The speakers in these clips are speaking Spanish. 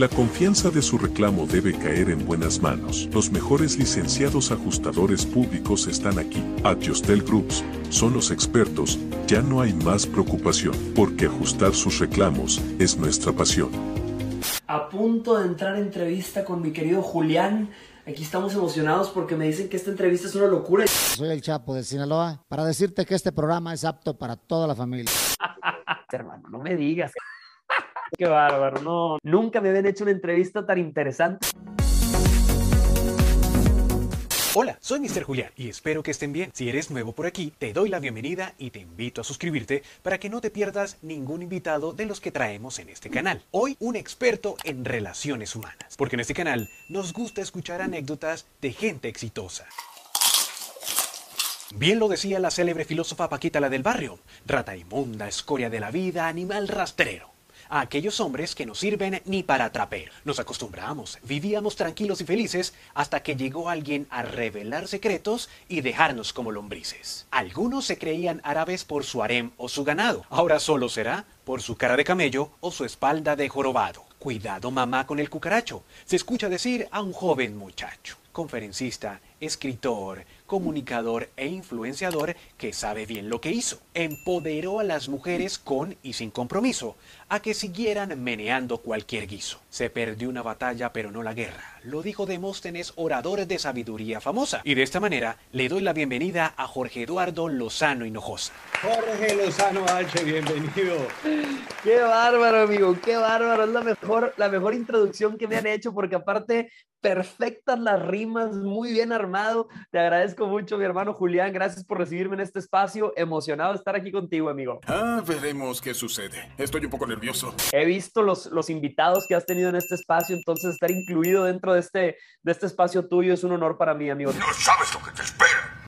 La confianza de su reclamo debe caer en buenas manos. Los mejores licenciados ajustadores públicos están aquí. Adjustel Groups son los expertos, ya no hay más preocupación, porque ajustar sus reclamos es nuestra pasión. A punto de entrar a entrevista con mi querido Julián. Aquí estamos emocionados porque me dicen que esta entrevista es una locura. Soy el Chapo de Sinaloa para decirte que este programa es apto para toda la familia. Hermano, no me digas. Qué bárbaro, no. Nunca me habían hecho una entrevista tan interesante. Hola, soy Mr. Julián y espero que estén bien. Si eres nuevo por aquí, te doy la bienvenida y te invito a suscribirte para que no te pierdas ningún invitado de los que traemos en este canal. Hoy un experto en relaciones humanas, porque en este canal nos gusta escuchar anécdotas de gente exitosa. Bien lo decía la célebre filósofa Paquita la del barrio, rata inmunda, escoria de la vida, animal rastrero a aquellos hombres que no sirven ni para trapero. Nos acostumbramos, vivíamos tranquilos y felices hasta que llegó alguien a revelar secretos y dejarnos como lombrices. Algunos se creían árabes por su harem o su ganado. Ahora solo será por su cara de camello o su espalda de jorobado. Cuidado mamá con el cucaracho, se escucha decir a un joven muchacho, conferencista, escritor, comunicador e influenciador que sabe bien lo que hizo. Empoderó a las mujeres con y sin compromiso a que siguieran meneando cualquier guiso. Se perdió una batalla pero no la guerra. Lo dijo Demóstenes, orador de sabiduría famosa. Y de esta manera le doy la bienvenida a Jorge Eduardo Lozano Hinojosa. Jorge Lozano H, bienvenido. Qué bárbaro, amigo, qué bárbaro. Es la mejor, la mejor introducción que me han hecho porque aparte perfectas las rimas, muy bien armado. Te agradezco mucho, mi hermano Julián. Gracias por recibirme en este espacio. Emocionado de estar aquí contigo, amigo. Ah, veremos qué sucede. Estoy un poco nervioso. He visto los, los invitados que has tenido en este espacio, entonces estar incluido dentro de este, de este espacio tuyo es un honor para mí, amigo. No sabes lo que te espera.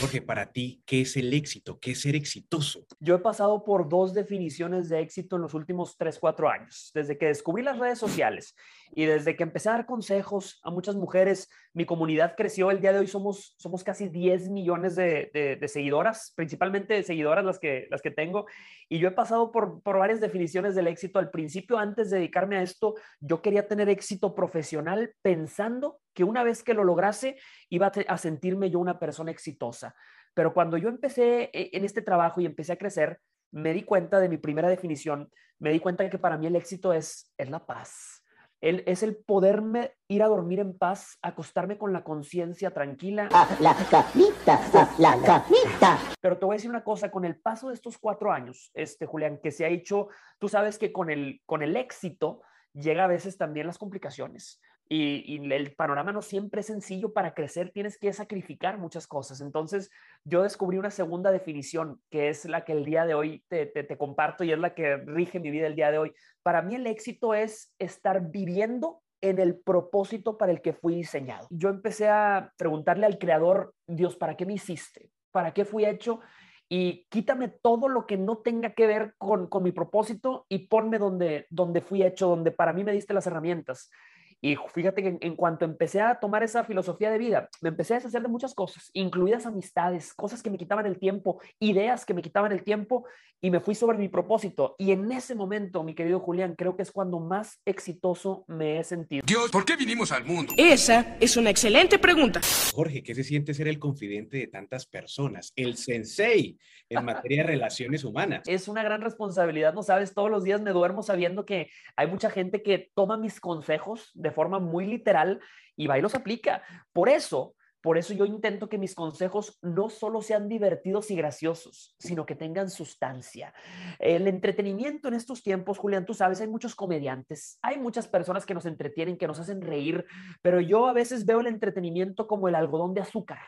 Jorge, para ti, ¿qué es el éxito? ¿Qué es ser exitoso? Yo he pasado por dos definiciones de éxito en los últimos 3, 4 años. Desde que descubrí las redes sociales y desde que empecé a dar consejos a muchas mujeres, mi comunidad creció. El día de hoy somos, somos casi 10 millones de, de, seguidoras, principalmente seguidoras las que, las que tengo. Y yo he pasado por, por varias definiciones del éxito. Al principio, antes de dedicarme a esto, yo quería tener éxito profesional pensando que una vez que lo lograse, iba a sentirme yo una persona exitosa. Pero cuando yo empecé eh, en este trabajo y empecé a crecer, me di cuenta de mi primera definición, me di cuenta de que para mí el éxito es, es la paz el, es el poderme ir a dormir en paz, acostarme con la conciencia tranquila. la camita, la camita. Pero te voy a decir una cosa, con el paso de estos cuatro años, este, Julián, que se ha hecho, tú sabes que con el, con el éxito llega a veces también las complicaciones. Y, el panorama no siempre es sencillo. Para crecer tienes que sacrificar muchas cosas. Entonces, yo descubrí una segunda definición, que es la que el día de hoy te, te, comparto y es la que rige mi vida el día de hoy. Para mí el éxito es estar viviendo en el propósito para el que fui diseñado. Yo empecé a preguntarle al creador, Dios, ¿para qué me hiciste? ¿Para qué fui hecho? Y quítame todo lo que no tenga que ver con, con mi propósito y ponme donde, donde fui hecho, donde para mí me diste las herramientas. Y fíjate que en, cuanto empecé a tomar esa filosofía de vida, me empecé a deshacer de muchas cosas, incluidas amistades, cosas que me quitaban el tiempo, ideas que me quitaban el tiempo, y me fui sobre mi propósito. Y en ese momento, mi querido Julián, creo que es cuando más exitoso me he sentido. Dios, ¿por qué vinimos al mundo? Esa es una excelente pregunta. Jorge, ¿qué se siente ser el confidente de tantas personas? El sensei en materia de relaciones humanas. Es una gran responsabilidad, no sabes, todos los días me duermo sabiendo que hay mucha gente que toma mis consejos de forma muy literal y va y los aplica. Por eso, por eso yo intento que mis consejos no solo sean divertidos y graciosos, sino que tengan sustancia. El entretenimiento en estos tiempos, Julián, tú sabes, hay muchos comediantes, hay muchas personas que nos entretienen, que nos hacen reír, pero yo a veces veo el entretenimiento como el algodón de azúcar.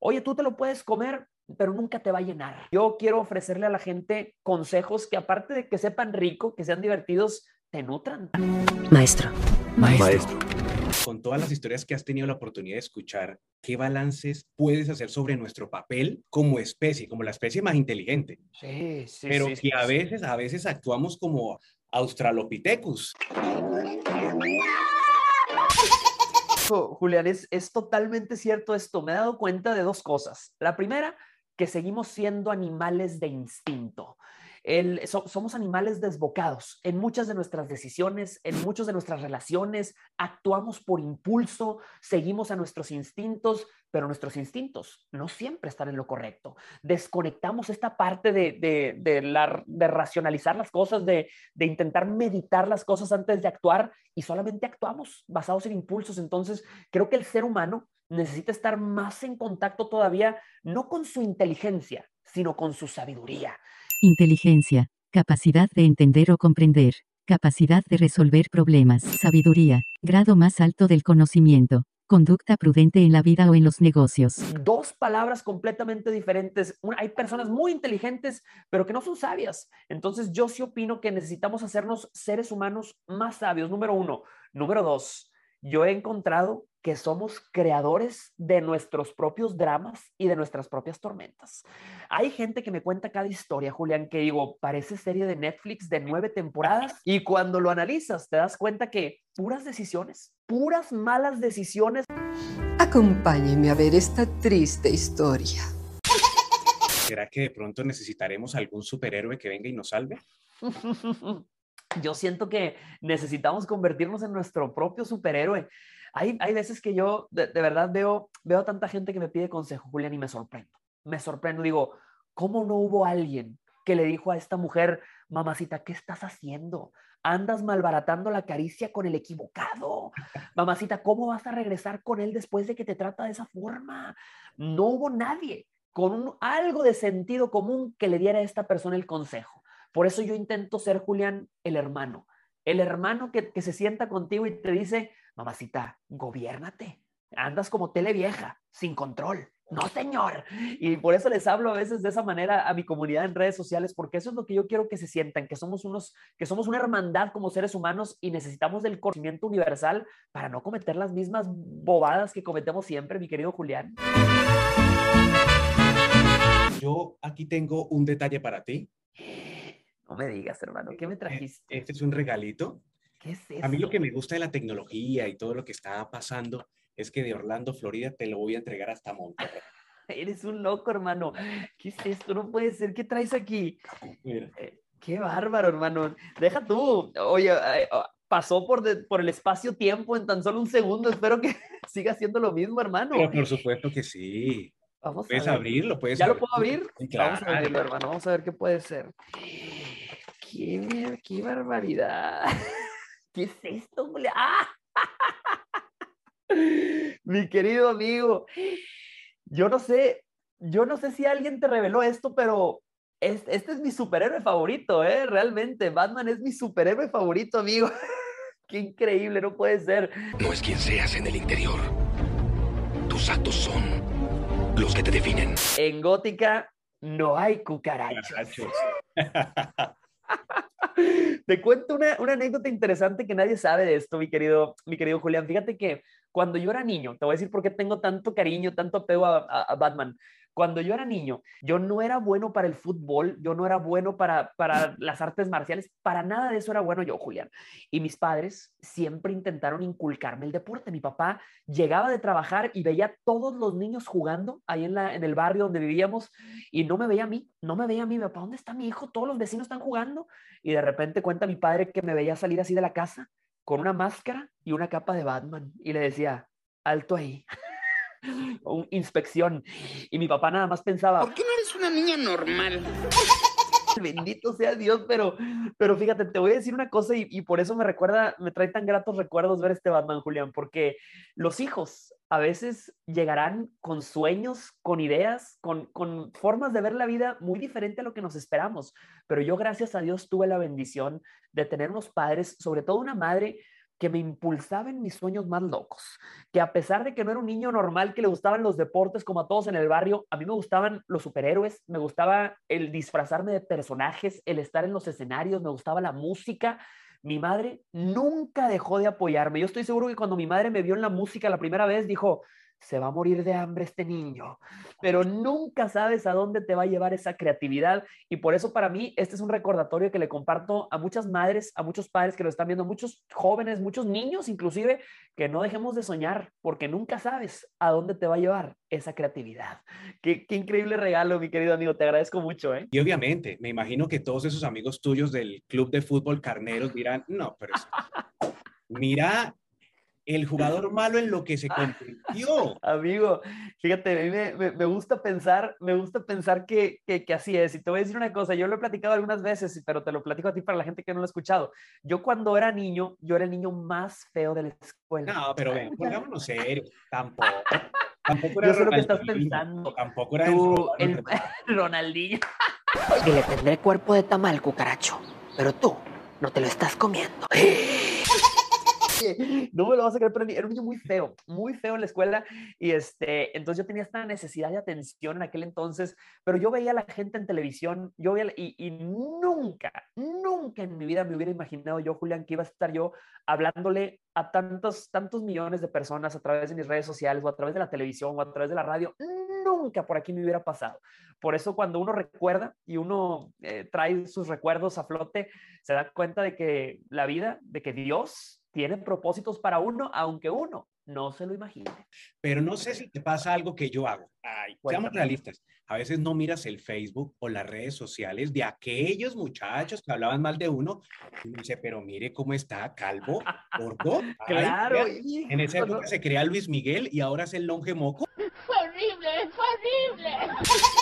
Oye, tú te lo puedes comer, pero nunca te va a llenar. Yo quiero ofrecerle a la gente consejos que aparte de que sepan rico, que sean divertidos, te nutran. Maestro. Maestro. Con todas las historias que has tenido la oportunidad de escuchar, ¿qué balances puedes hacer sobre nuestro papel como especie, como la especie más inteligente? Sí, sí. Pero sí, que a veces, a veces actuamos como Australopithecus. Julián, es, es totalmente cierto esto. Me he dado cuenta de dos cosas. La primera, que seguimos siendo animales de instinto. El, somos animales desbocados en muchas de nuestras decisiones, en muchas de nuestras relaciones, actuamos por impulso, seguimos a nuestros instintos, pero nuestros instintos no siempre están en lo correcto. Desconectamos esta parte de, de, la, de racionalizar las cosas, de, de intentar meditar las cosas antes de actuar y solamente actuamos basados en impulsos. Entonces, creo que el ser humano necesita estar más en contacto todavía, no con su inteligencia, sino con su sabiduría. Inteligencia, capacidad de entender o comprender, capacidad de resolver problemas, sabiduría, grado más alto del conocimiento, conducta prudente en la vida o en los negocios. Dos palabras completamente diferentes. hay personas muy inteligentes, pero que no son sabias. Entonces yo sí opino que necesitamos hacernos seres humanos más sabios, número uno. Número dos, yo he encontrado que somos creadores de nuestros propios dramas y de nuestras propias tormentas. Hay gente que me cuenta cada historia, Julián, que digo, parece serie de Netflix de nueve temporadas y cuando lo analizas te das cuenta que puras decisiones, puras malas decisiones. Acompáñeme a ver esta triste historia. ¿Será que de pronto necesitaremos algún superhéroe que venga y nos salve? Yo siento que necesitamos convertirnos en nuestro propio superhéroe hay, hay veces que yo de, verdad veo, veo tanta gente que me pide consejo, Julián, y me sorprendo. Me sorprendo, digo, ¿cómo no hubo alguien que le dijo a esta mujer, mamacita, ¿qué estás haciendo? Andas malbaratando la caricia con el equivocado. Mamacita, ¿cómo vas a regresar con él después de que te trata de esa forma? No hubo nadie con algo de sentido común que le diera a esta persona el consejo. Por eso yo intento ser, Julián, el hermano. El hermano que, que se sienta contigo y te dice, mamacita, gobiérnate. Andas como tele vieja, sin control. No, señor. Y por eso les hablo a veces de esa manera a mi comunidad en redes sociales, porque eso es lo que yo quiero que se sientan, que somos unos, que somos una hermandad como seres humanos y necesitamos del conocimiento universal para no cometer las mismas bobadas que cometemos siempre, mi querido Julián. Yo aquí tengo un detalle para ti. No me digas, hermano, ¿qué me eh, trajiste? Este es un regalito a mí lo que me gusta de la tecnología y todo lo que está pasando es que de Orlando, Florida, te lo voy a entregar hasta Monterrey. Eres un loco, hermano. ¿Qué es esto? No puede ser. ¿Qué traes aquí? Eh, qué bárbaro, hermano. Deja tú. Oye, oh, pasó por, por el espacio-tiempo en tan solo un segundo. Espero que siga siendo lo mismo, hermano. por supuesto que sí. Vamos puedes abrirlo, puedes ¿Ya lo puedo abrir? Vamos a abrirlo, hermano. Vamos a ver qué puede ser. Qué, qué barbaridad. ¿Qué es esto, ¡Ah! Mi querido amigo, yo no sé, yo no sé si alguien te reveló esto, pero este, es mi superhéroe favorito, ¿eh? Realmente, Batman es mi superhéroe favorito, amigo. Qué increíble, no puede ser. No es quien seas en el interior. Tus actos son los que te definen. En Gótica no hay cucarachas. Te cuento una, una, anécdota interesante que nadie sabe de esto, mi querido, mi querido Julián. Fíjate que cuando yo era niño, te voy a decir por qué tengo tanto cariño, tanto apego a Batman. Cuando yo era niño, yo no era bueno para el fútbol, yo no era bueno para, para las artes marciales, para nada de eso era bueno yo, Julián. Y mis padres siempre intentaron inculcarme el deporte. Mi papá llegaba de trabajar y veía a todos los niños jugando ahí en, la, en el barrio donde vivíamos y no me veía a mí, no me veía a mí, papá, ¿dónde está mi hijo? Todos los vecinos están jugando. Y de repente cuenta mi padre que me veía salir así de la casa con una máscara y una capa de Batman y le decía, alto ahí. inspección. Y mi papá nada más pensaba, ¿por qué no eres una niña normal? Bendito sea Dios, pero, pero fíjate, te voy a decir una cosa y, y, por eso me recuerda, me trae tan gratos recuerdos ver este Batman, Julián, porque los hijos a veces llegarán con sueños, con ideas, con, con formas de ver la vida muy diferente a lo que nos esperamos. Pero yo, gracias a Dios, tuve la bendición de tener unos padres, sobre todo una madre que me impulsaba en mis sueños más locos, que a pesar de que no era un niño normal que le gustaban los deportes como a todos en el barrio, a mí me gustaban los superhéroes, me gustaba el disfrazarme de personajes, el estar en los escenarios, me gustaba la música. Mi madre nunca dejó de apoyarme. Yo estoy seguro que cuando mi madre me vio en la música la primera vez, dijo, se va a morir de hambre este niño, pero nunca sabes a dónde te va a llevar esa creatividad y por eso para mí este es un recordatorio que le comparto a muchas madres, a muchos padres que lo están viendo, muchos jóvenes, muchos niños inclusive, que no dejemos de soñar porque nunca sabes a dónde te va a llevar esa creatividad. Qué, increíble regalo, mi querido amigo, te agradezco mucho. ¿eh? Y obviamente, me imagino que todos esos amigos tuyos del club de fútbol carneros dirán, no, pero mira el jugador malo en lo que se convirtió. Amigo, fíjate, me, me, gusta pensar, me gusta pensar que, que, así es. Y te voy a decir una cosa, yo lo he platicado algunas veces, pero te lo platico a ti para la gente que no lo ha escuchado. Yo cuando era niño, yo era el niño más feo de la escuela. No, pero ven, pongámonos serio, tampoco. Tampoco era yo sé lo que estás pensando. Tampoco era tú, el, el Ronaldinho. Y le tendré cuerpo de tamal, cucaracho, pero tú no te lo estás comiendo. No me lo vas a creer, pero era un niño muy feo, muy feo en la escuela. Y este, entonces yo tenía esta necesidad de atención en aquel entonces, pero yo veía a la gente en televisión, yo veía, y, y nunca, nunca en mi vida me hubiera imaginado yo, Julián, que iba a estar yo hablándole a tantos, tantos millones de personas a través de mis redes sociales o a través de la televisión o a través de la radio. Nunca por aquí me hubiera pasado. Por eso cuando uno recuerda y uno eh, trae sus recuerdos a flote, se da cuenta de que la vida, de que Dios tiene propósitos para uno, aunque uno no se lo imagine. Pero no sé si te pasa algo que yo hago. Ay, seamos realistas. A veces no miras el Facebook o las redes sociales de aquellos muchachos que hablaban mal de uno y dice, pero mire cómo está, calvo, gordo. claro. en esa época se crea Luis Miguel y ahora es el longe moco. horrible, horrible.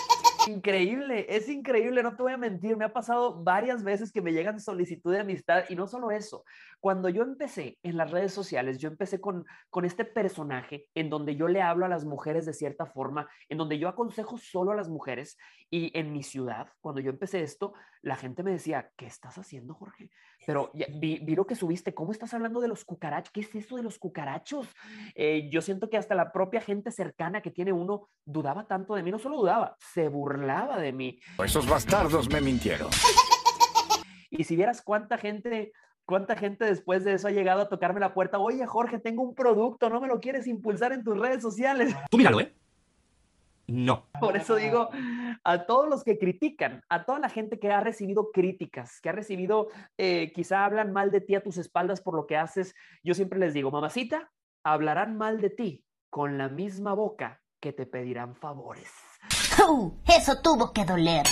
Increíble, es increíble, no te voy a mentir, me ha pasado varias veces que me llegan solicitud de amistad y no solo eso, cuando yo empecé en las redes sociales, yo empecé con, con este personaje en donde yo le hablo a las mujeres de cierta forma, en donde yo aconsejo solo a las mujeres y en mi ciudad, cuando yo empecé esto, la gente me decía, ¿qué estás haciendo, Jorge? Pero vi, lo que subiste, ¿cómo estás hablando de los cucarachos? ¿Qué es eso de los cucarachos? Eh, yo siento que hasta la propia gente cercana que tiene uno dudaba tanto de mí, no solo dudaba, se burlaba de mí. Esos bastardos me mintieron. Y si vieras cuánta gente ¿Cuánta gente después de eso ha llegado a tocarme la puerta? Oye, Jorge, tengo un producto, ¿no me lo quieres impulsar en tus redes sociales? Tú míralo, ¿eh? No. Por eso digo, a todos los que critican, a toda la gente que ha recibido críticas, que ha recibido, eh, quizá hablan mal de ti a tus espaldas por lo que haces, yo siempre les digo, mamacita, hablarán mal de ti con la misma boca que te pedirán favores. eso tuvo que doler.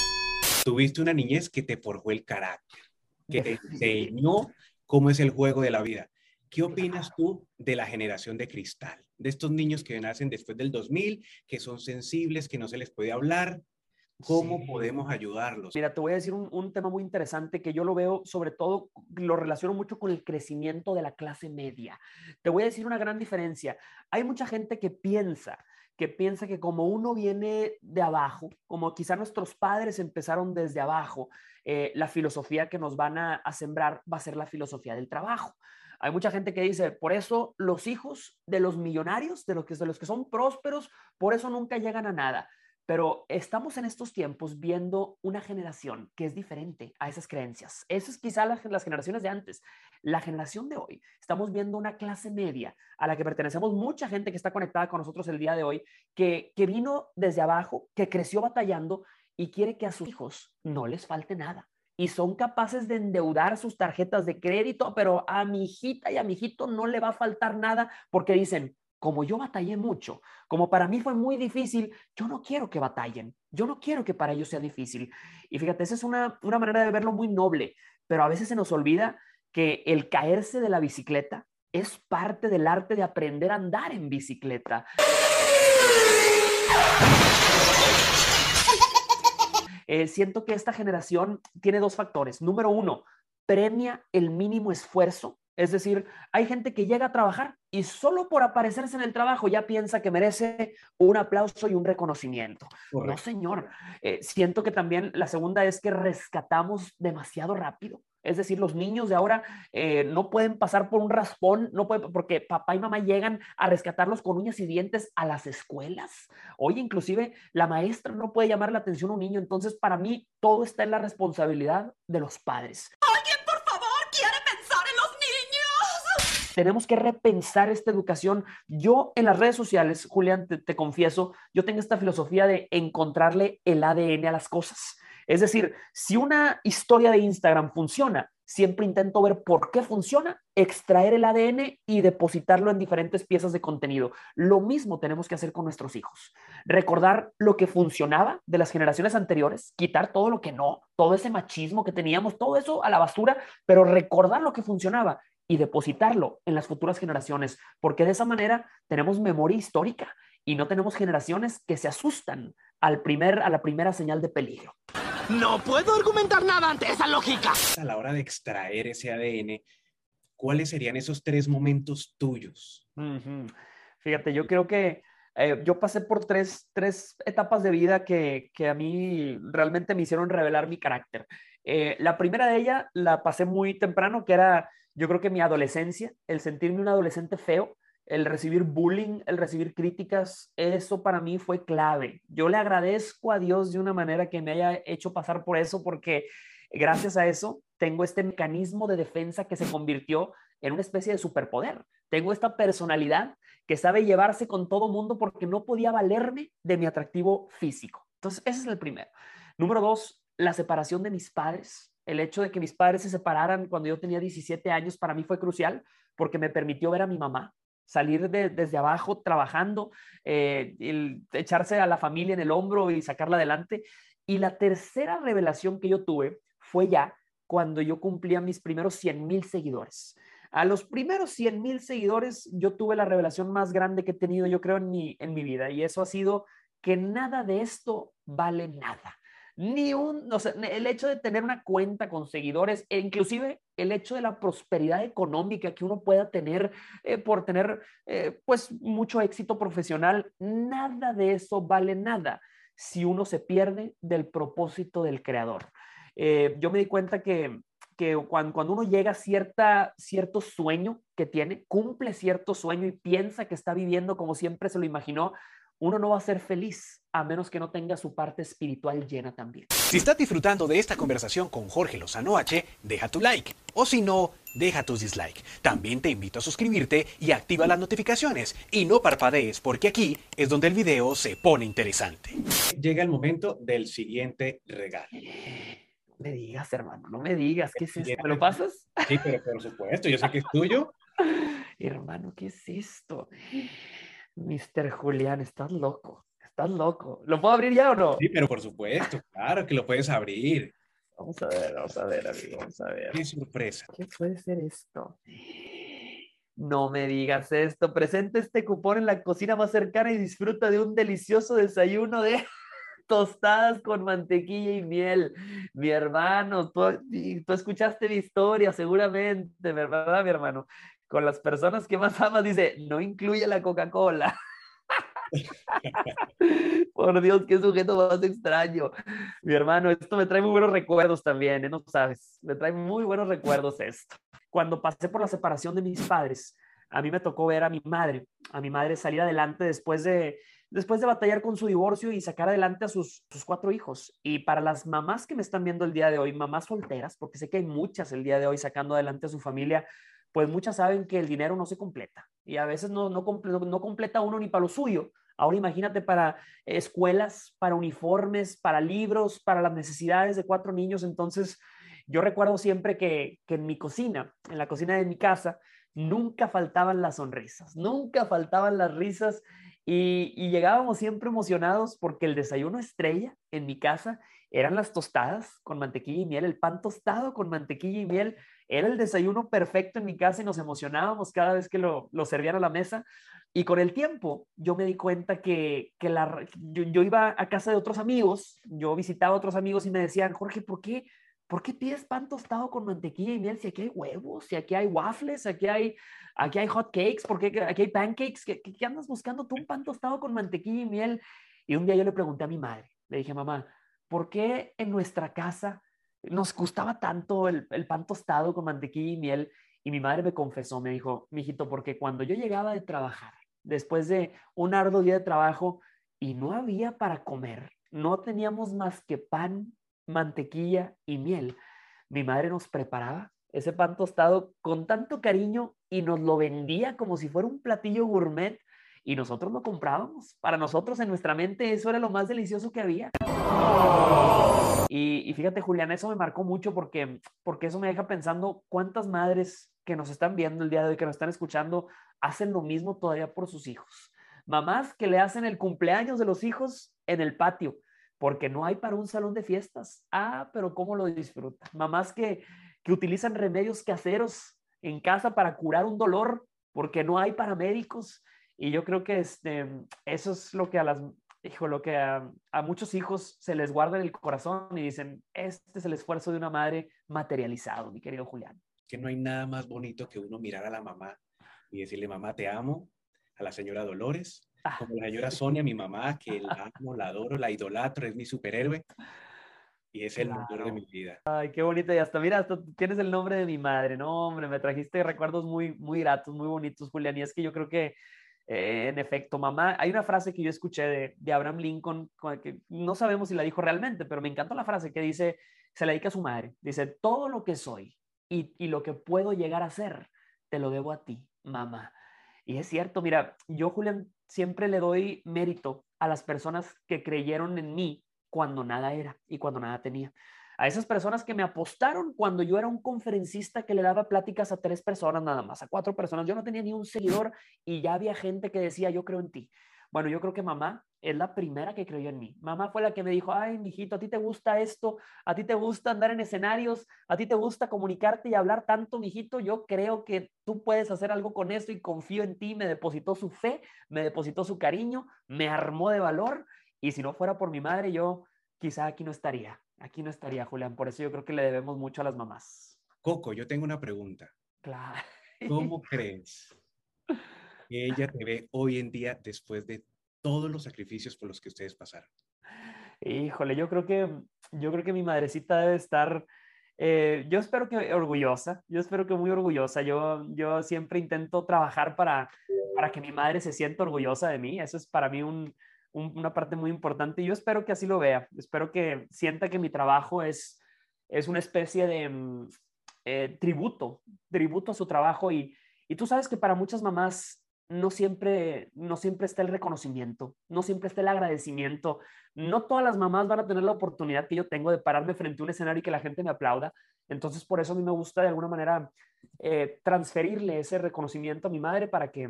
Tuviste una niñez que te forjó el carácter, que te enseñó cómo es el juego de la vida. ¿Qué opinas tú de la generación de cristal? De estos niños que nacen después del 2000, que son sensibles, que no se les puede hablar. ¿Cómo podemos ayudarlos? Mira, te voy a decir un, un, tema muy interesante que yo lo veo, sobre todo, lo relaciono mucho con el crecimiento de la clase media. Te voy a decir una gran diferencia. Hay mucha gente que piensa que piensa que como uno viene de abajo, como quizá nuestros padres empezaron desde abajo, eh, la filosofía que nos van a, a, sembrar va a ser la filosofía del trabajo. Hay mucha gente que dice, por eso los hijos de los millonarios, de los que, de los que son prósperos, por eso nunca llegan a nada. Pero estamos en estos tiempos viendo una generación que es diferente a esas creencias. Eso es quizá las, las, generaciones de antes. La generación de hoy, estamos viendo una clase media a la que pertenecemos mucha gente que está conectada con nosotros el día de hoy, que, que vino desde abajo, que creció batallando y quiere que a sus hijos no les falte nada y son capaces de endeudar sus tarjetas de crédito, pero a mi hijita y a mi hijito no le va a faltar nada porque dicen, como yo batallé mucho, como para mí fue muy difícil, yo no quiero que batallen, yo no quiero que para ellos sea difícil. Y fíjate, esa es una, una manera de verlo muy noble, pero a veces se nos olvida que el caerse de la bicicleta es parte del arte de aprender a andar en bicicleta. Eh, siento que esta generación tiene dos factores. Número uno, premia el mínimo esfuerzo. Es decir, hay gente que llega a trabajar y solo por aparecerse en el trabajo ya piensa que merece un aplauso y un reconocimiento. No, señor. Eh, siento que también la segunda es que rescatamos demasiado rápido. Es decir, los niños de ahora eh, no pueden pasar por un raspón, no pueden, porque papá y mamá llegan a rescatarlos con uñas y dientes a las escuelas. Hoy inclusive la maestra no puede llamar la atención a un niño, entonces para mí todo está en la responsabilidad de los padres. ¿Alguien por favor quiere pensar en los niños? Tenemos que repensar esta educación. Yo en las redes sociales, Julián, te, confieso, yo tengo esta filosofía de encontrarle el ADN a las cosas. Es decir, si una historia de Instagram funciona, siempre intento ver por qué funciona, extraer el ADN y depositarlo en diferentes piezas de contenido. Lo mismo tenemos que hacer con nuestros hijos. Recordar lo que funcionaba de las generaciones anteriores, quitar todo lo que no, todo ese machismo que teníamos, todo eso a la basura, pero recordar lo que funcionaba y depositarlo en las futuras generaciones, porque de esa manera tenemos memoria histórica y no tenemos generaciones que se asustan al primer, a la primera señal de peligro. No puedo argumentar nada ante esa lógica. A la hora de extraer ese ADN, ¿cuáles serían esos tres momentos tuyos? Fíjate, yo creo que eh, yo pasé por tres, tres etapas de vida que, que, a mí realmente me hicieron revelar mi carácter. Eh, la primera de ellas la pasé muy temprano, que era yo creo que mi adolescencia, el sentirme un adolescente feo, el recibir bullying, el recibir críticas, eso para mí fue clave. Yo le agradezco a Dios de una manera que me haya hecho pasar por eso porque gracias a eso tengo este mecanismo de defensa que se convirtió en una especie de superpoder. Tengo esta personalidad que sabe llevarse con todo mundo porque no podía valerme de mi atractivo físico. Entonces, ese es el primero. Número dos, la separación de mis padres. El hecho de que mis padres se separaran cuando yo tenía 17 años para mí fue crucial porque me permitió ver a mi mamá, salir desde abajo trabajando, eh, echarse a la familia en el hombro y sacarla adelante. Y la tercera revelación que yo tuve fue ya cuando yo cumplía mis primeros 100 mil seguidores. A los primeros 100 mil seguidores yo tuve la revelación más grande que he tenido, yo creo, en mi, en mi vida. Y eso ha sido que nada de esto vale nada ni un, el hecho de tener una cuenta con seguidores, e inclusive el hecho de la prosperidad económica que uno pueda tener eh, por tener eh, pues mucho éxito profesional, nada de eso vale nada si uno se pierde del propósito del creador. Eh, yo me di cuenta que, que cuando, cuando, uno llega a cierta, cierto sueño que tiene, cumple cierto sueño y piensa que está viviendo como siempre se lo imaginó, uno no va a ser feliz a menos que no tenga su parte espiritual llena también. Si estás disfrutando de esta conversación con Jorge Lozano H, deja tu like. O si no, deja tus dislike. También te invito a suscribirte y activa las notificaciones. Y no parpadees porque aquí es donde el video se pone interesante. Llega el momento del siguiente regalo. No me digas, hermano, no me digas. ¿Qué es esto? ¿Me lo pasas? Sí, pero por supuesto, yo sé que es tuyo. hermano, ¿qué es esto? Mister Julián, estás loco, estás loco. ¿Lo puedo abrir ya o no? Sí, pero por supuesto, claro que lo puedes abrir. Vamos a ver, vamos a ver, amigo, vamos a ver. Qué sorpresa. ¿Qué puede ser esto? No me digas esto. Presenta este cupón en la cocina más cercana y disfruta de un delicioso desayuno de tostadas con mantequilla y miel. Mi hermano, tú, tú escuchaste mi historia seguramente, ¿verdad, mi hermano? Con las personas que más amas, dice, no incluye la Coca-Cola. Por Dios, qué sujeto más extraño. Mi hermano, esto me trae muy buenos recuerdos también, ¿eh? no sabes, me trae muy buenos recuerdos esto. Cuando pasé por la separación de mis padres, a mí me tocó ver a mi madre, a mi madre salir adelante después de, después de batallar con su divorcio y sacar adelante a sus, sus cuatro hijos. Y para las mamás que me están viendo el día de hoy, mamás solteras, porque sé que hay muchas el día de hoy sacando adelante a su familia, pues muchas saben que el dinero no se completa y a veces no, no, no completa uno ni para lo suyo. Ahora imagínate para escuelas, para uniformes, para libros, para las necesidades de cuatro niños. Entonces, yo recuerdo siempre que, que en mi cocina, en la cocina de mi casa, nunca faltaban las sonrisas, nunca faltaban las risas y, y, llegábamos siempre emocionados porque el desayuno estrella en mi casa eran las tostadas con mantequilla y miel, el pan tostado con mantequilla y miel era el desayuno perfecto en mi casa y nos emocionábamos cada vez que lo, servían a la mesa. Y con el tiempo yo me di cuenta que, que la, yo, iba a casa de otros amigos, yo visitaba a otros amigos y me decían, Jorge, ¿por qué, ¿por qué pides pan tostado con mantequilla y miel si aquí hay huevos, si aquí hay waffles, aquí hay, aquí hay hot cakes, ¿por qué aquí hay pancakes? ¿Qué, ¿Qué andas buscando tú un pan tostado con mantequilla y miel? Y un día yo le pregunté a mi madre, le dije, mamá, ¿por qué en nuestra casa nos gustaba tanto el, pan tostado con mantequilla y miel. Y mi madre me confesó, me dijo, mijito, porque cuando yo llegaba de trabajar, después de un arduo día de trabajo y no había para comer, no teníamos más que pan, mantequilla y miel, mi madre nos preparaba ese pan tostado con tanto cariño y nos lo vendía como si fuera un platillo gourmet y nosotros lo comprábamos. Para nosotros en nuestra mente eso era lo más delicioso que había. Y, y, fíjate, Julián, eso me marcó mucho porque, porque eso me deja pensando cuántas madres que nos están viendo el día de hoy, que nos están escuchando, hacen lo mismo todavía por sus hijos. Mamás que le hacen el cumpleaños de los hijos en el patio, porque no hay para un salón de fiestas. Ah, pero cómo lo disfrutan. Mamás que, que utilizan remedios caseros en casa para curar un dolor, porque no hay paramédicos. Y yo creo que este, eso es lo que a las, hijo, lo que a, a, muchos hijos se les guarda en el corazón y dicen, este es el esfuerzo de una madre materializado, mi querido Julián. Que no hay nada más bonito que uno mirar a la mamá y decirle, mamá, te amo, a la señora Dolores, Ah. como la señora Sonia, mi mamá, que la amo, la adoro, la idolatro, es mi superhéroe y es el motor de Claro. mi vida. Ay, qué bonito. Y hasta, mira, hasta tienes el nombre de mi madre. No, hombre, me trajiste recuerdos muy, muy gratos, muy bonitos, Julián. Y es que yo creo que, eh, en efecto, mamá, hay una frase que yo escuché de, Abraham Lincoln, que no sabemos si la dijo realmente, pero me encantó la frase que dice, se la dedica a su madre. Dice, todo lo que soy y, y lo que puedo llegar a ser, te lo debo a ti, mamá. Y es cierto, mira, yo, Julián, siempre le doy mérito a las personas que creyeron en mí cuando nada era y cuando nada tenía. A esas personas que me apostaron cuando yo era un conferencista que le daba pláticas a tres personas nada más, a cuatro personas. Yo no tenía ni un seguidor y ya había gente que decía, yo creo en ti. Bueno, yo creo que mamá es la primera que creyó en mí. Mamá fue la que me dijo, ay, mijito, a ti te gusta esto, a ti te gusta andar en escenarios, a ti te gusta comunicarte y hablar tanto, mijito. Yo creo que tú puedes hacer algo con esto y confío en ti. Me depositó su fe, me depositó su cariño, me armó de valor. Y si no fuera por mi madre, yo quizá aquí no estaría. Aquí no estaría, Julián. Por eso yo creo que le debemos mucho a las mamás. Coco, yo tengo una pregunta. Claro. ¿Cómo crees que ella te ve hoy en día después de todos los sacrificios por los que ustedes pasaron? Híjole, yo creo que, yo creo que mi madrecita debe estar, eh, yo espero que orgullosa, yo espero que muy orgullosa. Yo, yo siempre intento trabajar para, para que mi madre se sienta orgullosa de mí. Eso es para mí un, un- una parte muy importante y yo espero que así lo vea. Espero que sienta que mi trabajo es, es una especie de mm, eh, tributo, tributo a su trabajo y, y tú sabes que para muchas mamás no siempre, no siempre está el reconocimiento, no siempre está el agradecimiento. No todas las mamás van a tener la oportunidad que yo tengo de pararme frente a un escenario y que la gente me aplauda. Entonces, por eso a mí me gusta de alguna manera eh, transferirle ese reconocimiento a mi madre para que,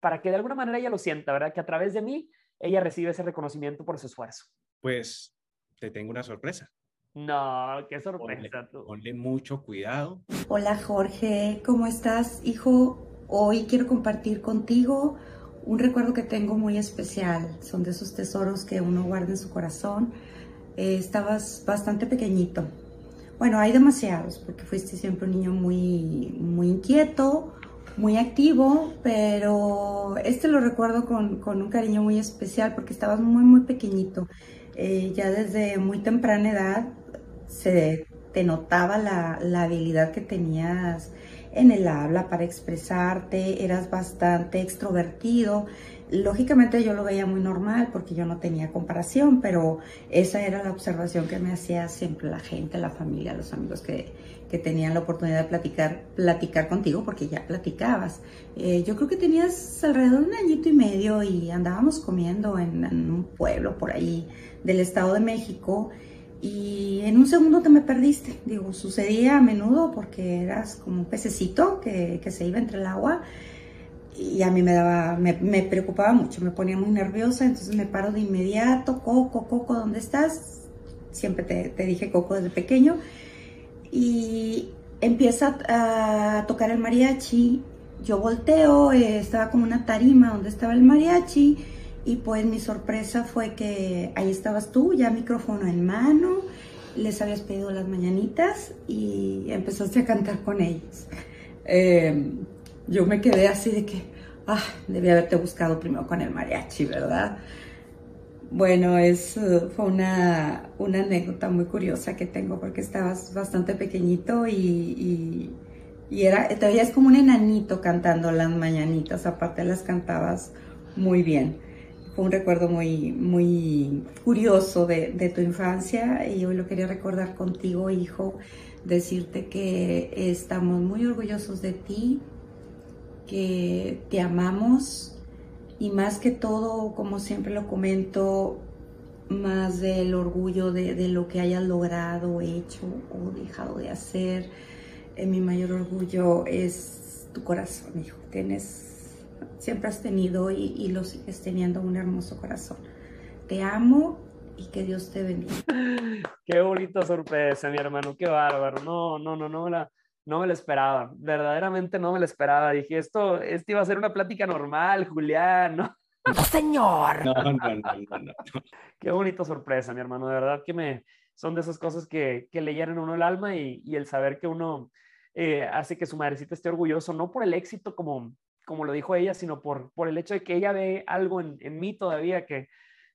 para que de alguna manera ella lo sienta, ¿verdad? Que a través de mí ella recibe ese reconocimiento por su esfuerzo. Pues te tengo una sorpresa. No, qué Ponle, sorpresa tú. ponle mucho cuidado. Hola Jorge, ¿cómo estás? Hijo, hoy quiero compartir contigo un recuerdo que tengo muy especial. Son de esos tesoros que uno guarda en su corazón. Eh, estabas bastante pequeñito. Bueno, hay demasiados porque fuiste siempre un niño muy, muy inquieto, muy activo, pero este lo recuerdo con, con un cariño muy especial porque estabas muy, muy pequeñito. Eh, ya desde muy temprana edad se te notaba la, la habilidad que tenías en el habla para expresarte, eras bastante extrovertido. Lógicamente yo lo veía muy normal porque yo no tenía comparación, pero esa era la observación que me hacía siempre la gente, la familia, los amigos que, que tenían la oportunidad de platicar, platicar contigo porque ya platicabas. Eh, yo creo que tenías alrededor de un añito y medio y andábamos comiendo en, en un pueblo por ahí del Estado de México y en un segundo te me perdiste. Digo, sucedía a menudo porque eras como un pececito que, que se iba entre el agua y a mí me daba, me, me, preocupaba mucho, me ponía muy nerviosa, entonces me paro de inmediato, Coco, Coco, ¿dónde estás? Siempre te, te dije Coco desde pequeño. Y empieza a, tocar el mariachi, yo volteo, eh, estaba como una tarima donde estaba el mariachi y pues mi sorpresa fue que ahí estabas tú, ya micrófono en mano, les habías pedido las mañanitas y empezaste a cantar con ellos. Eh, yo me quedé así de que, ah, debí haberte buscado primero con el mariachi, ¿verdad? Bueno, es, fue una, una anécdota muy curiosa que tengo porque estabas bastante pequeñito y, y, y era, te veías como un enanito cantando las mañanitas, aparte las cantabas muy bien fue un recuerdo muy, muy curioso de, de, tu infancia y hoy lo quería recordar contigo, hijo. decirte que estamos muy orgullosos de ti, que te amamos y más que todo, como siempre lo comento, más del orgullo de, lo que hayas logrado, hecho o dejado de hacer. Eh, mi mayor orgullo es tu corazón, hijo. Tienes, siempre has tenido y, lo sigues teniendo un hermoso corazón. Te amo y que Dios te bendiga. Qué bonita sorpresa, mi hermano, qué bárbaro. No, no, no, no no me la esperaba. Verdaderamente no me la esperaba. Dije, esto, esto iba a ser una plática normal, Julián, ¿no? No, señor. No, no, no, no, no. Qué bonita sorpresa, mi hermano. De verdad que me son de esas cosas que, que le llenan a uno el alma y, y el saber que uno eh, hace que su madrecita esté orgulloso, no por el éxito como, como lo dijo ella, sino por, por el hecho de que ella ve algo en, en mí todavía que,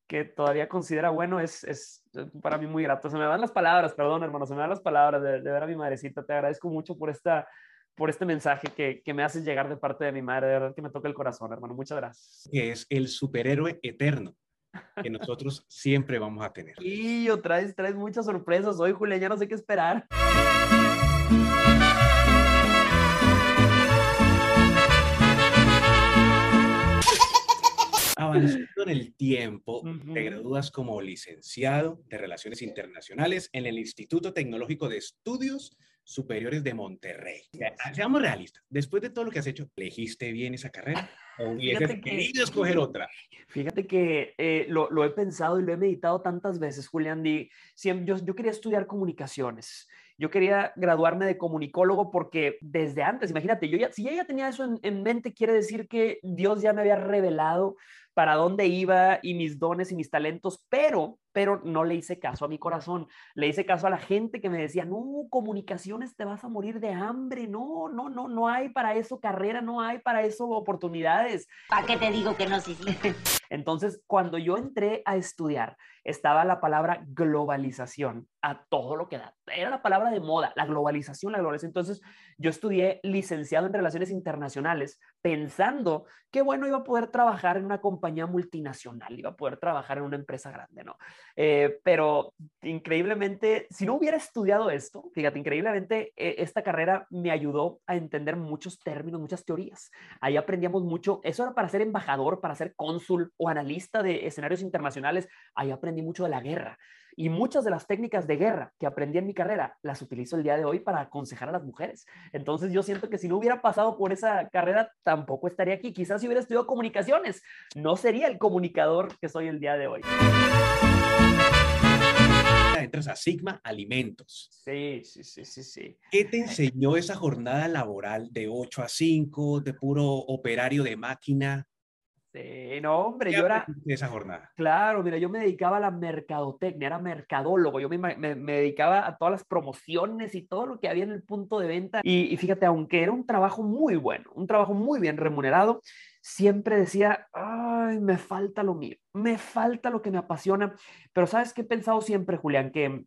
que todavía considera bueno, es, es para mí muy grato. Se me van las palabras, perdón, hermano, se me van las palabras de, de ver a mi madrecita. Te agradezco mucho por esta por este mensaje que, que, me haces llegar de parte de mi madre. De verdad que me toca el corazón, hermano. Muchas gracias. Es el superhéroe eterno que nosotros siempre vamos a tener. Y traes, traes muchas sorpresas hoy, Julia. Ya no sé qué esperar. Avanzando en el tiempo, uh -huh. te gradúas como licenciado de Relaciones Internacionales en el Instituto Tecnológico de Estudios Superiores de Monterrey. Seamos realistas, después de todo lo que has hecho, ¿elegiste bien esa carrera o hubieses querido escoger otra? Fíjate que eh, lo, lo, he pensado y lo he meditado tantas veces, Julián. Di, siempre, yo, yo quería estudiar comunicaciones. Yo quería graduarme de comunicólogo porque desde antes, imagínate, yo ya, si ella ya tenía eso en, en mente, quiere decir que Dios ya me había revelado para dónde iba y mis dones y mis talentos, pero, pero no le hice caso a mi corazón, le hice caso a la gente que me decía, no, comunicaciones te vas a morir de hambre, no, no, no, no hay para eso carrera, no hay para eso oportunidades. ¿Para qué te digo que no, sí, sí? Entonces, cuando yo entré a estudiar, estaba la palabra globalización a todo lo que da. Era la palabra de moda, la globalización, la globalización. Entonces, yo estudié licenciado en Relaciones Internacionales pensando que, bueno, iba a poder trabajar en una compañía multinacional, iba a poder trabajar en una empresa grande, ¿no? Eh, pero increíblemente, si no hubiera estudiado esto, fíjate, increíblemente, eh, esta carrera me ayudó a entender muchos términos, muchas teorías. Ahí aprendíamos mucho. Eso era para ser embajador, para ser cónsul o analista de escenarios internacionales. Ahí aprendí mucho de la guerra. Y muchas de las técnicas de guerra que aprendí en mi carrera las utilizo el día de hoy para aconsejar a las mujeres. Entonces yo siento que si no hubiera pasado por esa carrera, tampoco estaría aquí. Quizás si hubiera estudiado comunicaciones, no sería el comunicador que soy el día de hoy. Entras a Sigma Alimentos. Sí, sí, sí, sí, sí. ¿Qué te enseñó esa jornada laboral de 8 a 5, de puro operario de máquina? Sí, no, hombre, yo era... esa jornada? Claro, mira, yo me dedicaba a la mercadotecnia, era mercadólogo, yo me, me, me, dedicaba a todas las promociones y todo lo que había en el punto de venta. Y, y, fíjate, aunque era un trabajo muy bueno, un trabajo muy bien remunerado, siempre decía, ay, me falta lo mío, me falta lo que me apasiona. Pero ¿sabes qué he pensado siempre, Julián? Que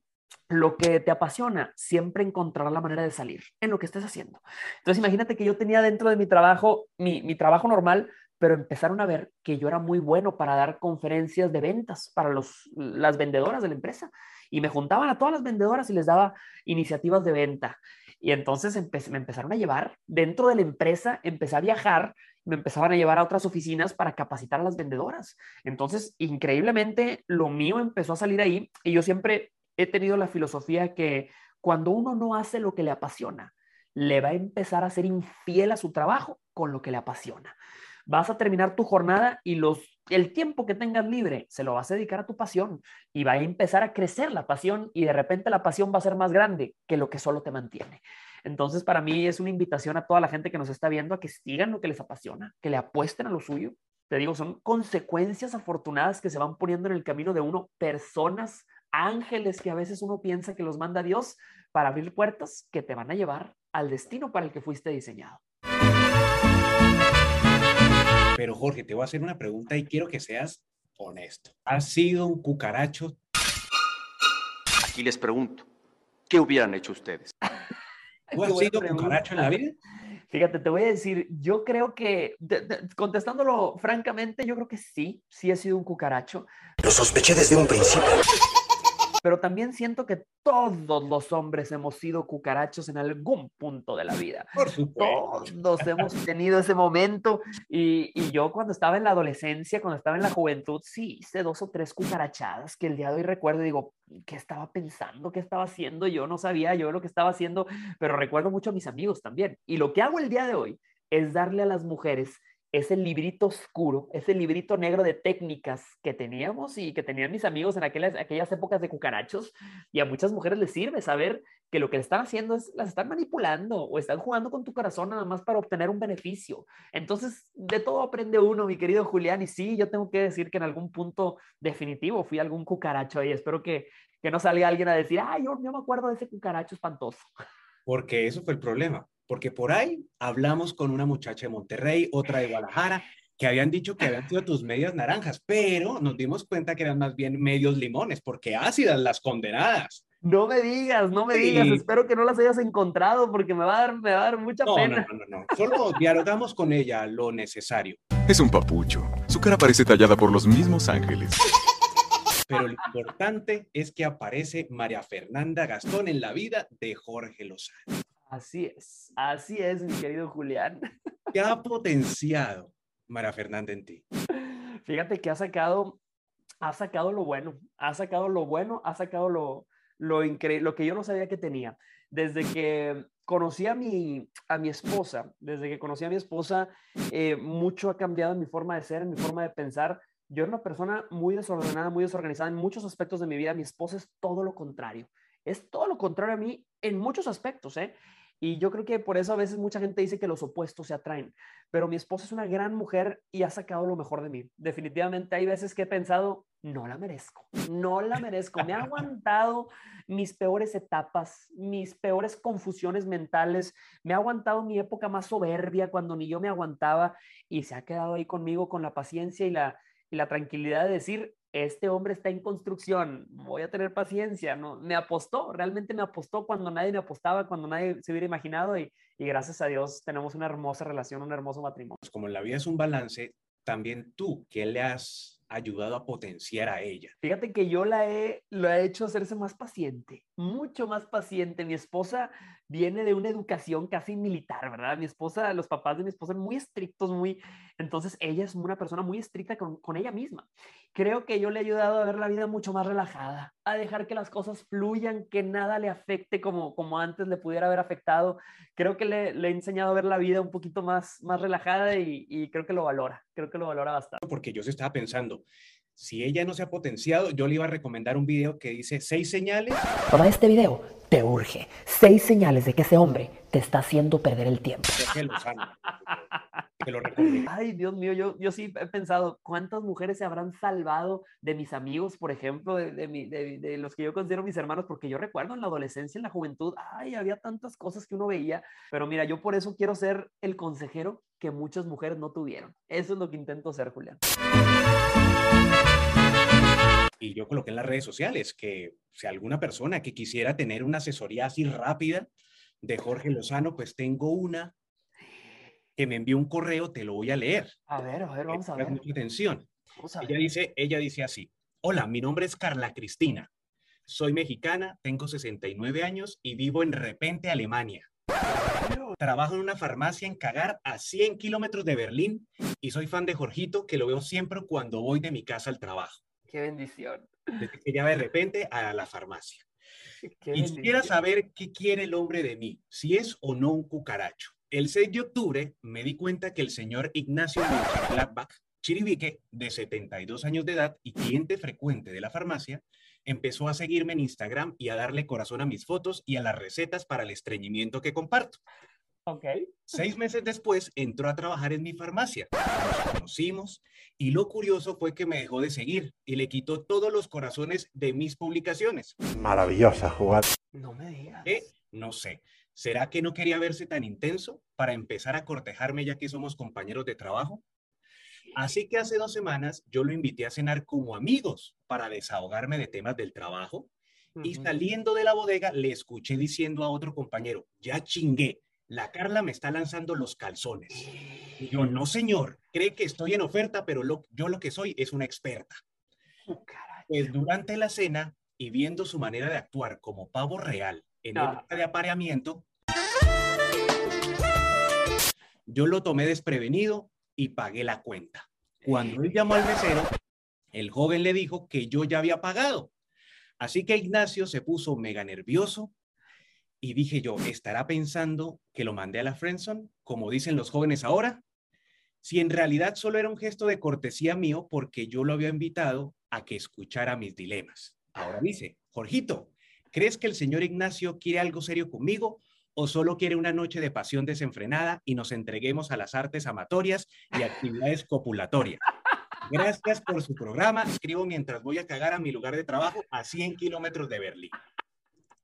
lo que te apasiona, siempre encontrará la manera de salir en lo que estés haciendo. Entonces, imagínate que yo tenía dentro de mi trabajo, mi, mi trabajo normal, pero empezaron a ver que yo era muy bueno para dar conferencias de ventas para los, las vendedoras de la empresa. Y me juntaban a todas las vendedoras y les daba iniciativas de venta. Y entonces me empezaron a llevar dentro de la empresa, empecé a viajar, me empezaban a llevar a otras oficinas para capacitar a las vendedoras. Entonces, increíblemente, lo mío empezó a salir ahí y yo siempre he tenido la filosofía que cuando uno no hace lo que le apasiona, le va a empezar a ser infiel a su trabajo con lo que le apasiona vas a terminar tu jornada y los, el tiempo que tengas libre se lo vas a dedicar a tu pasión y va a empezar a crecer la pasión y de repente la pasión va a ser más grande que lo que solo te mantiene. Entonces, para mí es una invitación a toda la gente que nos está viendo a que sigan lo que les apasiona, que le apuesten a lo suyo. Te digo, son consecuencias afortunadas que se van poniendo en el camino de uno, personas, ángeles que a veces uno piensa que los manda Dios para abrir puertas que te van a llevar al destino para el que fuiste diseñado. Pero Jorge, te voy a hacer una pregunta y quiero que seas honesto. ¿Has sido un cucaracho? Aquí les pregunto, ¿qué hubieran hecho ustedes? ¿Tú has sido pregunta. cucaracho en la vida? Fíjate, te voy a decir, yo creo que, de, de, contestándolo francamente, yo creo que sí, sí he sido un cucaracho. Lo sospeché desde un principio. Pero también siento que todos los hombres hemos sido cucarachos en algún punto de la vida. Por supuesto. Todos hemos tenido ese momento y, y, yo cuando estaba en la adolescencia, cuando estaba en la juventud, sí hice dos o tres cucarachadas que el día de hoy recuerdo y digo, ¿qué estaba pensando? ¿Qué estaba haciendo? Yo no sabía yo lo que estaba haciendo, pero recuerdo mucho a mis amigos también. Y lo que hago el día de hoy es darle a las mujeres ese librito oscuro, ese librito negro de técnicas que teníamos y que tenían mis amigos en aquellas, épocas de cucarachos. Y a muchas mujeres les sirve saber que lo que están haciendo es, las están manipulando o están jugando con tu corazón nada más para obtener un beneficio. Entonces, de todo aprende uno, mi querido Julián. Y sí, yo tengo que decir que en algún punto definitivo fui algún cucaracho y espero que, que no salga alguien a decir, ay, yo, yo me acuerdo de ese cucaracho espantoso. Porque eso fue el problema porque por ahí hablamos con una muchacha de Monterrey, otra de Guadalajara, que habían dicho que habían sido tus medias naranjas, pero nos dimos cuenta que eran más bien medios limones, porque ácidas las condenadas. No me digas, no me digas, espero que no las hayas encontrado porque me va a dar, me va a dar mucha pena. No, no, no, no, solo dialogamos con ella lo necesario. Es un papucho, su cara parece tallada por los mismos ángeles. Pero lo importante es que aparece María Fernanda Gastón en la vida de Jorge Lozano. Así es, así es, mi querido Julián. ¿Qué ha potenciado Mara Fernanda en ti? Fíjate que ha sacado, ha sacado lo bueno, ha sacado lo bueno, ha sacado lo, lo increíble, lo que yo no sabía que tenía. Desde que conocí a mi, a mi esposa, desde que conocí a mi esposa, eh, mucho ha cambiado en mi forma de ser, en mi forma de pensar. Yo era una persona muy desordenada, muy desorganizada en muchos aspectos de mi vida. Mi esposa es todo lo contrario. Es todo lo contrario a mí en muchos aspectos, ¿eh? Y yo creo que por eso a veces mucha gente dice que los opuestos se atraen. Pero mi esposa es una gran mujer y ha sacado lo mejor de mí. Definitivamente hay veces que he pensado, no la merezco, no la merezco. Me ha aguantado mis peores etapas, mis peores confusiones mentales. Me ha aguantado mi época más soberbia cuando ni yo me aguantaba y se ha quedado ahí conmigo con la paciencia y la, y la tranquilidad de decir, este hombre está en construcción, voy a tener paciencia, ¿no? Me apostó, realmente me apostó cuando nadie me apostaba, cuando nadie se hubiera imaginado y, y gracias a Dios tenemos una hermosa relación, un hermoso matrimonio. Pues como la vida es un balance, también tú, ¿qué le has ayudado a potenciar a ella? Fíjate que yo la he, lo he hecho hacerse más paciente, mucho más paciente. Mi esposa viene de una educación casi militar, ¿verdad? Mi esposa, los papás de mi esposa son muy estrictos, muy... Entonces ella es una persona muy estricta con, con ella misma. Creo que yo le he ayudado a ver la vida mucho más relajada, a dejar que las cosas fluyan, que nada le afecte como, como antes le pudiera haber afectado. Creo que le, le he enseñado a ver la vida un poquito más, más relajada y, y creo que lo valora, creo que lo valora bastante. Porque yo se estaba pensando, si ella no se ha potenciado, yo le iba a recomendar un video que dice seis señales. Toma este video te urge. Seis señales de que ese hombre te está haciendo perder el tiempo. Ay, Dios mío, yo, yo sí he pensado, ¿cuántas mujeres se habrán salvado de mis amigos, por ejemplo, de, de, de, de, los que yo considero mis hermanos? Porque yo recuerdo en la adolescencia, en la juventud, ay, había tantas cosas que uno veía, pero mira, yo por eso quiero ser el consejero que muchas mujeres no tuvieron. Eso es lo que intento ser, Julián y yo coloqué en las redes sociales que si alguna persona que quisiera tener una asesoría así rápida de Jorge Lozano, pues tengo una que me envió un correo, te lo voy a leer. A ver, a ver, vamos a ver. Mucha atención. Ella dice, ella dice así, hola, mi nombre es Carla Cristina, soy mexicana, tengo 69 años y vivo en Repente, Alemania. Trabajo en una farmacia en Cagar a 100 kilómetros de Berlín y soy fan de Jorgito que lo veo siempre cuando voy de mi casa al trabajo. Qué bendición. Desde que ya de repente a la farmacia. Quisiera saber qué quiere el hombre de mí, si es o no un cucaracho. El 6 de octubre me di cuenta que el señor Ignacio Gladbach, Chiribique, de 72 años de edad y cliente frecuente de la farmacia, empezó a seguirme en Instagram y a darle corazón a mis fotos y a las recetas para el estreñimiento que comparto. Ok. Seis meses después entró a trabajar en mi farmacia. Nos conocimos y lo curioso fue que me dejó de seguir y le quitó todos los corazones de mis publicaciones. Maravillosa jugada. No me digas. ¿Qué? No sé. ¿Será que no quería verse tan intenso para empezar a cortejarme ya que somos compañeros de trabajo? Así que hace dos semanas yo lo invité a cenar como amigos para desahogarme de temas del trabajo y saliendo de la bodega le escuché diciendo a otro compañero, ya chingué, la Carla me está lanzando los calzones. Y yo, no señor, cree que estoy en oferta, pero yo lo que soy es una experta. Pues durante la cena y viendo su manera de actuar como pavo real en Ah. época de apareamiento, yo lo tomé desprevenido y pagué la cuenta. Cuando él llamó al mesero, el joven le dijo que yo ya había pagado. Así que Ignacio se puso mega nervioso y dije yo, ¿estará pensando que lo mandé a la Friendzone, como dicen los jóvenes ahora? Si en realidad solo era un gesto de cortesía mío porque yo lo había invitado a que escuchara mis dilemas. Ahora dice, Jorgito, ¿crees que el señor Ignacio quiere algo serio conmigo o solo quiere una noche de pasión desenfrenada y nos entreguemos a las artes amatorias y actividades copulatorias? Gracias por su programa. Escribo mientras voy a cagar a mi lugar de trabajo a 100 kilómetros de Berlín.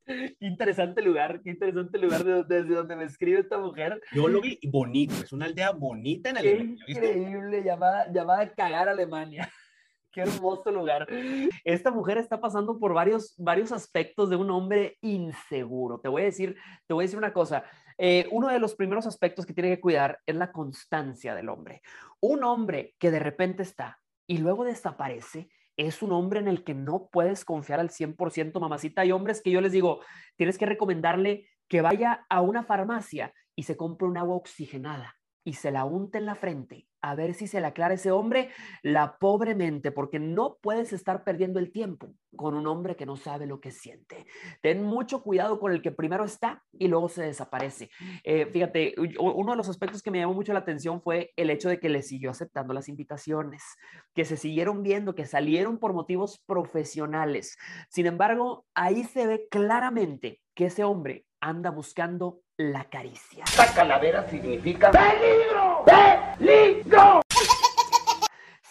Qué interesante lugar, qué interesante lugar de- desde donde me escribe esta mujer. Yo lo vi bonito, es una aldea bonita en Qué Alemania. ¿viste? increíble, llamada, llamada Cagar Alemania. Qué hermoso lugar. Esta mujer está pasando por varios, varios aspectos de un hombre inseguro. Te voy a decir, te voy a decir una cosa. Eh, uno de los primeros aspectos que tiene que cuidar es la constancia del hombre. Un hombre que de repente está y luego desaparece es un hombre en el que no puedes confiar al 100%, mamacita. Hay hombres que yo les digo, tienes que recomendarle que vaya a una farmacia y se compre un agua oxigenada y se la unte en la frente a ver si se le aclara ese hombre la pobre mente, porque no puedes estar perdiendo el tiempo con un hombre que no sabe lo que siente. Ten mucho cuidado con el que primero está y luego se desaparece. Eh, fíjate, uno de los aspectos que me llamó mucho la atención fue el hecho de que le siguió aceptando las invitaciones, que se siguieron viendo, que salieron por motivos profesionales. Sin embargo, ahí se ve claramente que ese hombre anda buscando la caricia. Esta calavera significa peligro, peligro.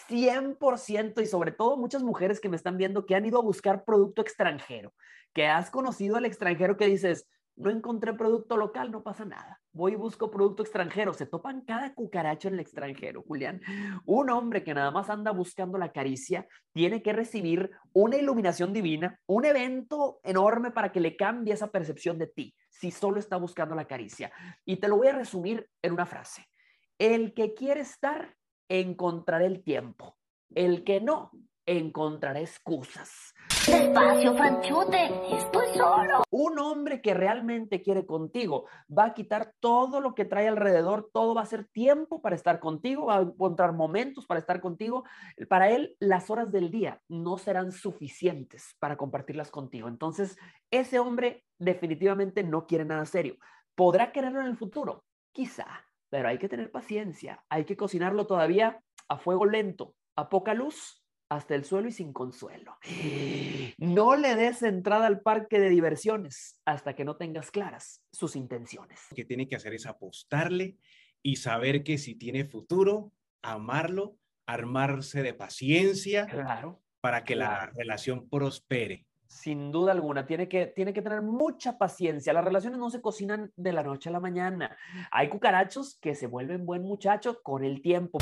100% y sobre todo muchas mujeres que me están viendo que han ido a buscar producto extranjero, que has conocido al extranjero que dices, no encontré producto local, no pasa nada. Voy y busco producto extranjero. Se topan cada cucaracho en el extranjero, Julián. Un hombre que nada más anda buscando la caricia tiene que recibir una iluminación divina, un evento enorme para que le cambie esa percepción de ti, si solo está buscando la caricia. Y te lo voy a resumir en una frase. El que quiere estar, encontrará el tiempo. El que no, encontrará excusas. Despacio, Franchute, estoy solo. Un hombre que realmente quiere contigo va a quitar todo lo que trae alrededor, todo va a ser tiempo para estar contigo, va a encontrar momentos para estar contigo. Para él, las horas del día no serán suficientes para compartirlas contigo. Entonces, ese hombre definitivamente no quiere nada serio. ¿Podrá quererlo en el futuro? Quizá, pero hay que tener paciencia, hay que cocinarlo todavía a fuego lento, a poca luz hasta el suelo y sin consuelo. No le des entrada al parque de diversiones hasta que no tengas claras sus intenciones. Lo que tiene que hacer es apostarle y saber que si tiene futuro, amarlo, armarse de paciencia Claro. para que la relación prospere. Sin duda alguna, tiene que, tiene que tener mucha paciencia. Las relaciones no se cocinan de la noche a la mañana. Hay cucarachos que se vuelven buen muchacho con el tiempo.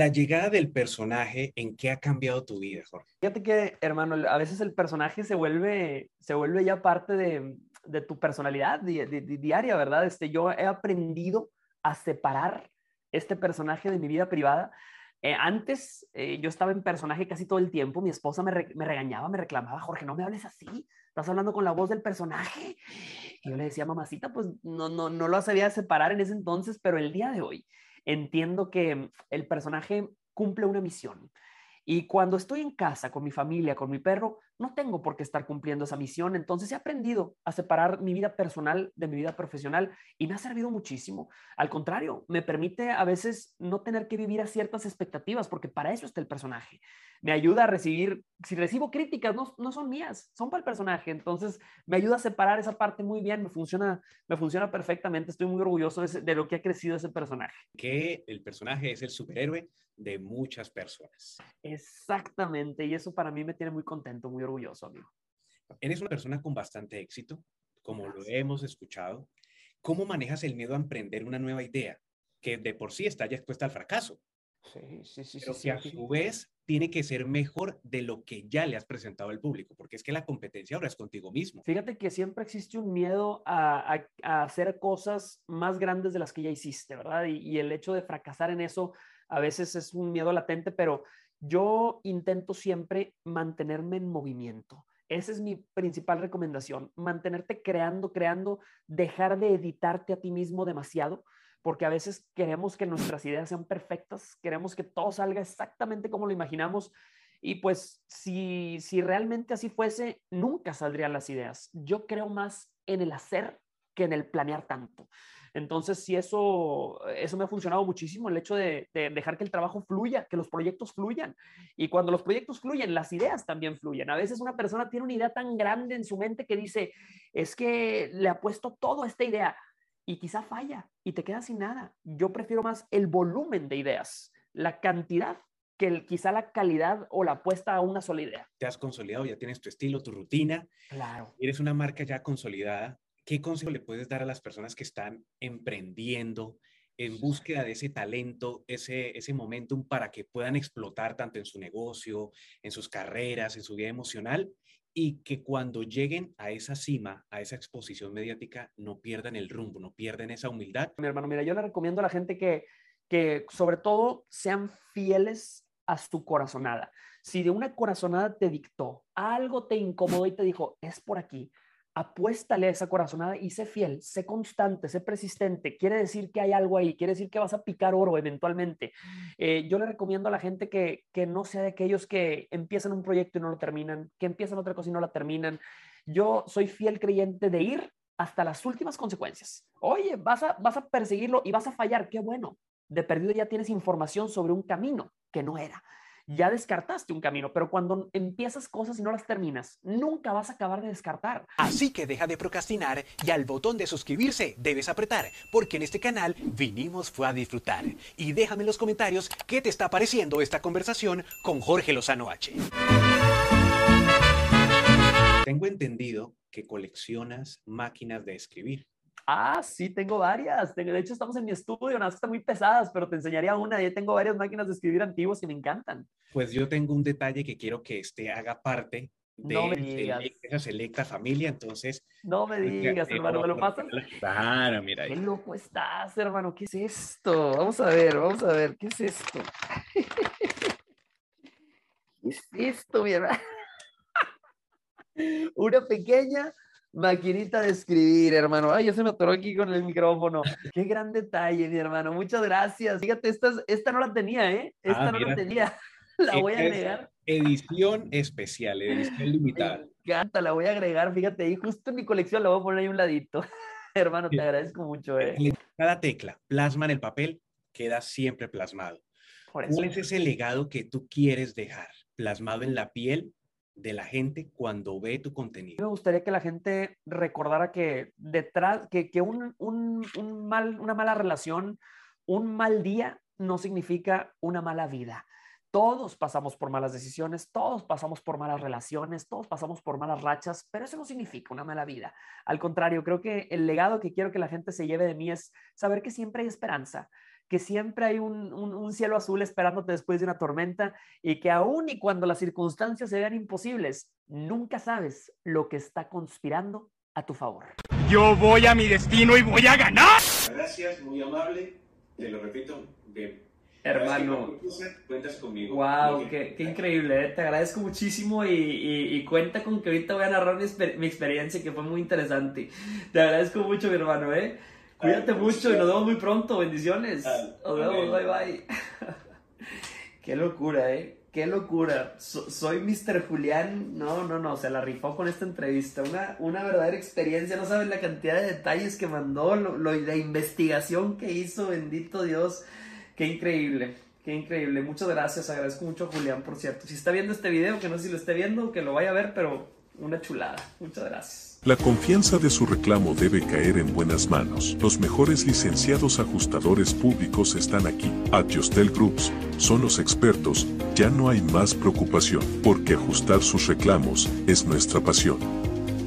La llegada del personaje, ¿en qué ha cambiado tu vida, Jorge? Fíjate que, hermano, a veces el personaje se vuelve, se vuelve ya parte de, tu personalidad di- di- di- diaria, ¿verdad? Este, yo he aprendido a separar este personaje de mi vida privada. Eh, antes eh, yo estaba en personaje casi todo el tiempo, mi esposa me regañaba, me reclamaba, Jorge, no me hables así, estás hablando con la voz del personaje. Y yo le decía, mamacita, pues no, no, no lo sabía separar en ese entonces, pero el día de hoy entiendo que el personaje cumple una misión. Y cuando estoy en casa con mi familia, con mi perro, no tengo por qué estar cumpliendo esa misión. Entonces he aprendido a separar mi vida personal de mi vida profesional y me ha servido muchísimo. Al contrario, me permite a veces no tener que vivir a ciertas expectativas, porque para eso está el personaje. Me ayuda a recibir, si recibo críticas, no, no son mías, son para el personaje. Entonces me ayuda a separar esa parte muy bien, me funciona, me funciona perfectamente. Estoy muy orgulloso de, de lo que ha crecido ese personaje. Que el personaje es el superhéroe de muchas personas. Exactamente, y eso para mí me tiene muy contento, muy orgulloso, amigo. Eres una persona con bastante éxito, como lo hemos escuchado. ¿Cómo manejas el miedo a emprender una nueva idea que de por sí está ya expuesta al fracaso? Sí, sí, sí. Pero sí, que a sí. su vez tiene que ser mejor de lo que ya le has presentado al público, porque es que la competencia ahora es contigo mismo. Fíjate que siempre existe un miedo a, a- a hacer cosas más grandes de las que ya hiciste, ¿verdad? Y, y el hecho de fracasar en eso a veces es un miedo latente, pero yo intento siempre mantenerme en movimiento. Esa es mi principal recomendación, mantenerte creando, creando, dejar de editarte a ti mismo demasiado, porque a veces queremos que nuestras ideas sean perfectas, queremos que todo salga exactamente como lo imaginamos y pues si, si realmente así fuese, nunca saldrían las ideas. Yo creo más en el hacer que en el planear tanto. Entonces, si eso, eso me ha funcionado muchísimo, el hecho de, de dejar que el trabajo fluya, que los proyectos fluyan. Y cuando los proyectos fluyen, las ideas también fluyen. A veces una persona tiene una idea tan grande en su mente que dice, es que le ha puesto todo a esta idea y quizá falla y te quedas sin nada. Yo prefiero más el volumen de ideas, la cantidad que el- quizá la calidad o la apuesta a una sola idea. Te has consolidado, ya tienes tu estilo, tu rutina, Claro. eres una marca ya consolidada. ¿Qué consejo le puedes dar a las personas que están emprendiendo en búsqueda de ese talento, ese, ese momentum para que puedan explotar tanto en su negocio, en sus carreras, en su vida emocional y que cuando lleguen a esa cima, a esa exposición mediática, no pierdan el rumbo, no pierdan esa humildad? Mi hermano, mira, yo le recomiendo a la gente que, que sobre todo sean fieles a su corazonada. Si de una corazonada te dictó, algo te incomodó y te dijo, es por aquí, apuéstale a esa corazonada y sé fiel, sé constante, sé persistente. Quiere decir que hay algo ahí, quiere decir que vas a picar oro eventualmente. Eh, yo le recomiendo a la gente que, que no sea de aquellos que empiezan un proyecto y no lo terminan, que empiezan otra cosa y no la terminan. Yo soy fiel creyente de ir hasta las últimas consecuencias. Oye, vas a, vas a perseguirlo y vas a fallar, qué bueno. De perdido ya tienes información sobre un camino que no era. Ya descartaste un camino, pero cuando empiezas cosas y no las terminas, nunca vas a acabar de descartar. Así que deja de procrastinar y al botón de suscribirse debes apretar, porque en este canal vinimos fue a disfrutar. Y déjame en los comentarios qué te está pareciendo esta conversación con Jorge Lozano H. Tengo entendido que coleccionas máquinas de escribir. Ah, sí, tengo varias. De hecho, estamos en mi estudio, unas están muy pesadas, pero te enseñaría una. Yo tengo varias máquinas de escribir antiguas que me encantan. Pues yo tengo un detalle que quiero que este haga parte de No esa selecta familia, entonces... No me digas, te hermano, ¿me lo pasas? Claro, mira Qué ahí. loco estás, hermano. ¿Qué es esto? Vamos a ver, vamos a ver. ¿Qué es esto? ¿Qué es esto, mi hermano? Una pequeña maquinita de escribir, hermano. Ay, ya se me atoró aquí con el micrófono. Qué gran detalle, mi hermano. Muchas gracias. Fíjate, esta, es- esta no la tenía, ¿eh? Esta Ah, no la tenía. La voy a Esta agregar. Edición especial, edición limitada. Me encanta, la voy a agregar. Fíjate, ahí justo en mi colección la voy a poner ahí a un ladito. Hermano, te agradezco mucho, ¿eh? Cada tecla plasma en el papel, queda siempre plasmado. ¿Cuál es ese legado que tú quieres dejar plasmado en la piel de la gente cuando ve tu contenido? Me gustaría que la gente recordara que detrás, que, que un, un- un mal, una mala relación, un mal día no significa una mala vida. Todos pasamos por malas decisiones, todos pasamos por malas relaciones, todos pasamos por malas rachas, pero eso no significa una mala vida. Al contrario, creo que el legado que quiero que la gente se lleve de mí es saber que siempre hay esperanza, que siempre hay un, un- un cielo azul esperándote después de una tormenta y que aún y cuando las circunstancias se vean imposibles, nunca sabes lo que está conspirando a tu favor. Yo voy a mi destino y voy a ganar. Gracias, muy amable. Te lo repito, bien. Hermano. Cuentas conmigo. Wow, qué, qué increíble, ¿eh? te agradezco muchísimo y, y- y cuenta con que ahorita voy a narrar mi, mi experiencia que fue muy interesante. Te agradezco mucho, mi hermano, ¿eh? Cuídate mucho y nos vemos muy pronto, bendiciones. Nos vemos, bye bye. Qué locura, ¿eh? Qué locura. So- soy Mr. Julián. No, no, no, se la rifó con esta entrevista. Una, una verdadera experiencia. No saben la cantidad de detalles que mandó, lo, lo- la investigación que hizo, bendito Dios. Qué increíble, qué increíble. Muchas gracias. Agradezco mucho a Julián, por cierto. Si está viendo este video, que no sé si lo esté viendo, que lo vaya a ver, pero una chulada. Muchas gracias. La confianza de su reclamo debe caer en buenas manos. Los mejores licenciados ajustadores públicos están aquí. Adjustel Groups son los expertos. Ya no hay más preocupación, porque ajustar sus reclamos es nuestra pasión.